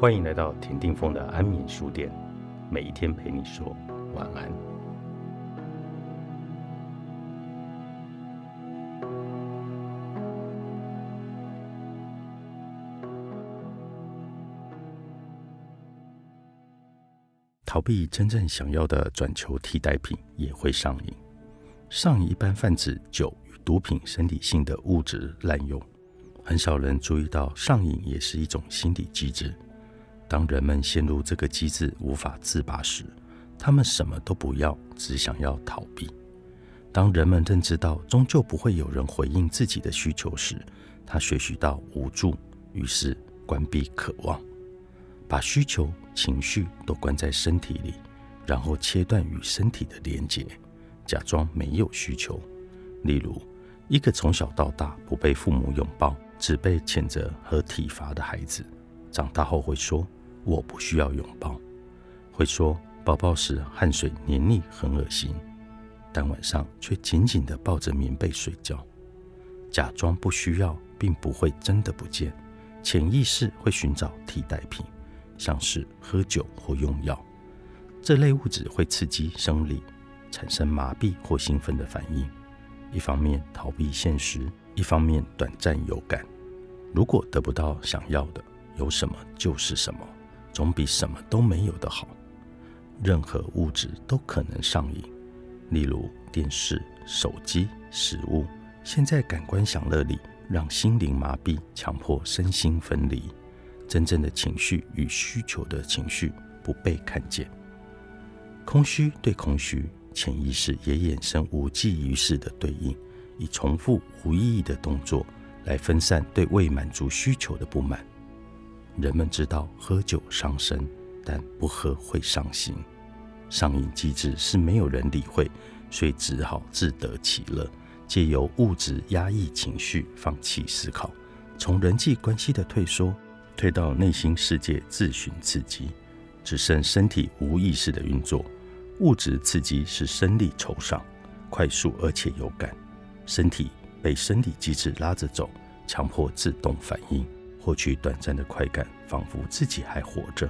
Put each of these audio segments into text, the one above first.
欢迎来到田定峰的安眠书店，每一天陪你说晚安。逃避真正想要的转求替代品也会上瘾。上瘾一般泛指酒与毒品生理性的物质滥用，很少人注意到上瘾也是一种心理机制。当人们陷入这个机制无法自拔时，他们什么都不要，只想要逃避。当人们认知到终究不会有人回应自己的需求时，他学习到无助，于是关闭渴望，把需求、情绪都关在身体里，然后切断与身体的连结，假装没有需求。例如，一个从小到大不被父母拥抱，只被谴责和体罚的孩子，长大后会说。我不需要拥抱，会说抱抱时汗水黏腻很恶心，但晚上却紧紧地抱着棉被睡觉，假装不需要，并不会真的不见，潜意识会寻找替代品，像是喝酒或用药，这类物质会刺激生理，产生麻痹或兴奋的反应，一方面逃避现实，一方面短暂有感。如果得不到想要的，有什么就是什么。总比什么都没有的好。任何物质都可能上瘾，例如电视、手机、食物。现在感官享乐里，让心灵麻痹，强迫身心分离。真正的情绪与需求的情绪不被看见。空虚对空虚，潜意识也衍生无济于事的对应，以重复无意义的动作来分散对未满足需求的不满。人们知道喝酒伤身，但不喝会伤心。上瘾机制是没有人理会，所以只好自得其乐，借由物质压抑情绪，放弃思考，从人际关系的退缩，退到内心世界自寻刺激，只剩身体无意识的运作。物质刺激是生理酬赏，快速而且有感，身体被生理机制拉着走，强迫自动反应。获取短暂的快感，仿佛自己还活着。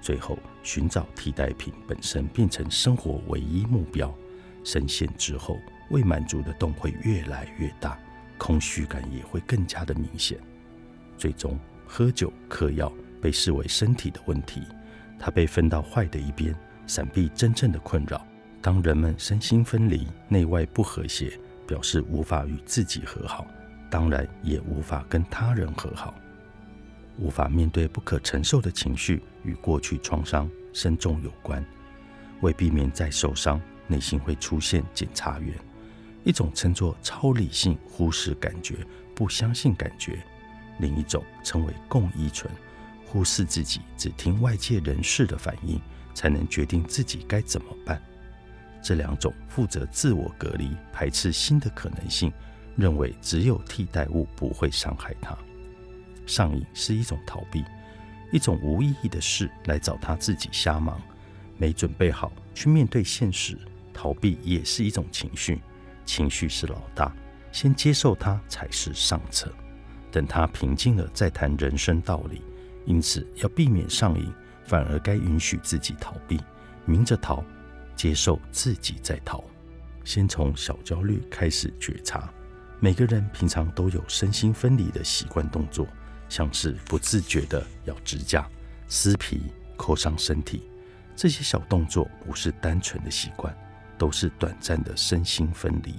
最后，寻找替代品本身变成生活唯一目标。深陷之后，未满足的洞会越来越大，空虚感也会更加的明显。最终，喝酒嗑药被视为身体的问题，它被分到坏的一边，闪避真正的困扰。当人们身心分离、内外不和谐，表示无法与自己和好，当然也无法跟他人和好。无法面对不可承受的情绪，与过去创伤深重有关。为避免再受伤，内心会出现检察员，一种称作超理性，忽视感觉，不相信感觉；另一种称为共依存，忽视自己，只听外界人士的反应，才能决定自己该怎么办。这两种负责自我隔离，排斥新的可能性，认为只有替代物不会伤害他。上瘾是一种逃避，一种无意义的事来找他自己瞎忙，没准备好去面对现实。逃避也是一种情绪，情绪是老大，先接受它才是上策。等他平静了再谈人生道理。因此，要避免上瘾，反而该允许自己逃避，明着逃，接受自己在逃。先从小焦虑开始觉察。每个人平常都有身心分离的习惯动作。像是不自觉的咬指甲、撕皮、扣伤身体，这些小动作不是单纯的习惯，都是短暂的身心分离。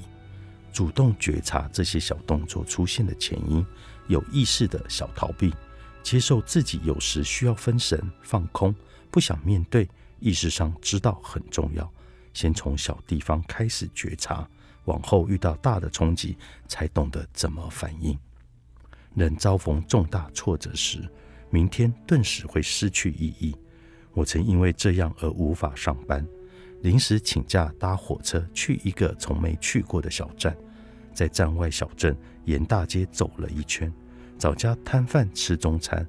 主动觉察这些小动作出现的前因，有意识的小逃避，接受自己有时需要分神、放空，不想面对，意识上知道很重要。先从小地方开始觉察，往后遇到大的冲击，才懂得怎么反应。人遭逢重大挫折时，明天顿时会失去意义。我曾因为这样而无法上班，临时请假搭火车去一个从没去过的小站，在站外小镇沿大街走了一圈，找家摊贩吃中餐，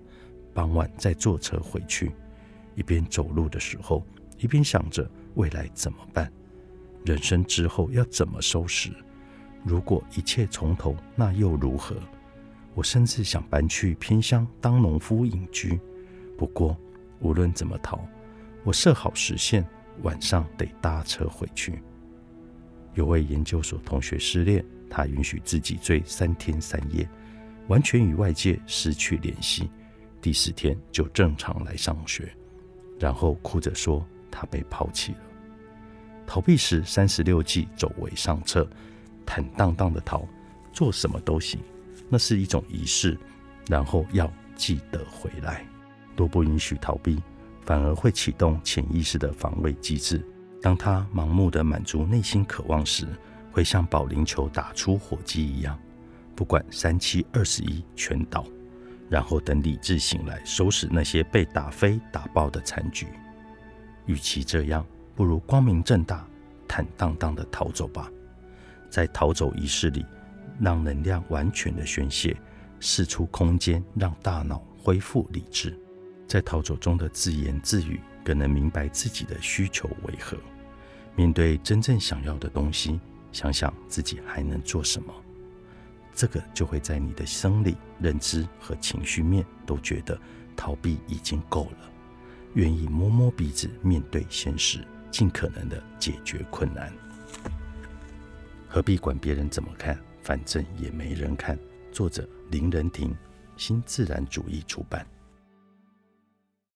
傍晚再坐车回去。一边走路的时候，一边想着未来怎么办，人生之后要怎么收拾？如果一切从头，那又如何？我甚至想搬去偏乡当农夫隐居，不过无论怎么逃，我设好时限，晚上得搭车回去。有位研究所同学失恋，他允许自己醉三天三夜，完全与外界失去联系。第四天就正常来上学，然后哭着说他被抛弃了。逃避时三十六计，走为上策，坦荡荡的逃，做什么都行，那是一种仪式。然后要记得回来，若不允许逃避，反而会启动潜意识的防卫机制。当他盲目的满足内心渴望时，会像保龄球打出火机一样，不管三七二十一全倒，然后等理智醒来，收拾那些被打飞打爆的残局。与其这样，不如光明正大、坦荡荡的逃走吧。在逃走仪式里，让能量完全的宣泄，释出空间，让大脑恢复理智。在逃走中的自言自语。更能明白自己的需求为何。面对真正想要的东西，想想自己还能做什么，这个就会在你的生理、认知和情绪面都觉得逃避已经够了，愿意摸摸鼻子面对现实，尽可能的解决困难。何必管别人怎么看？反正也没人看。作者：林仁婷，新自然主义出版。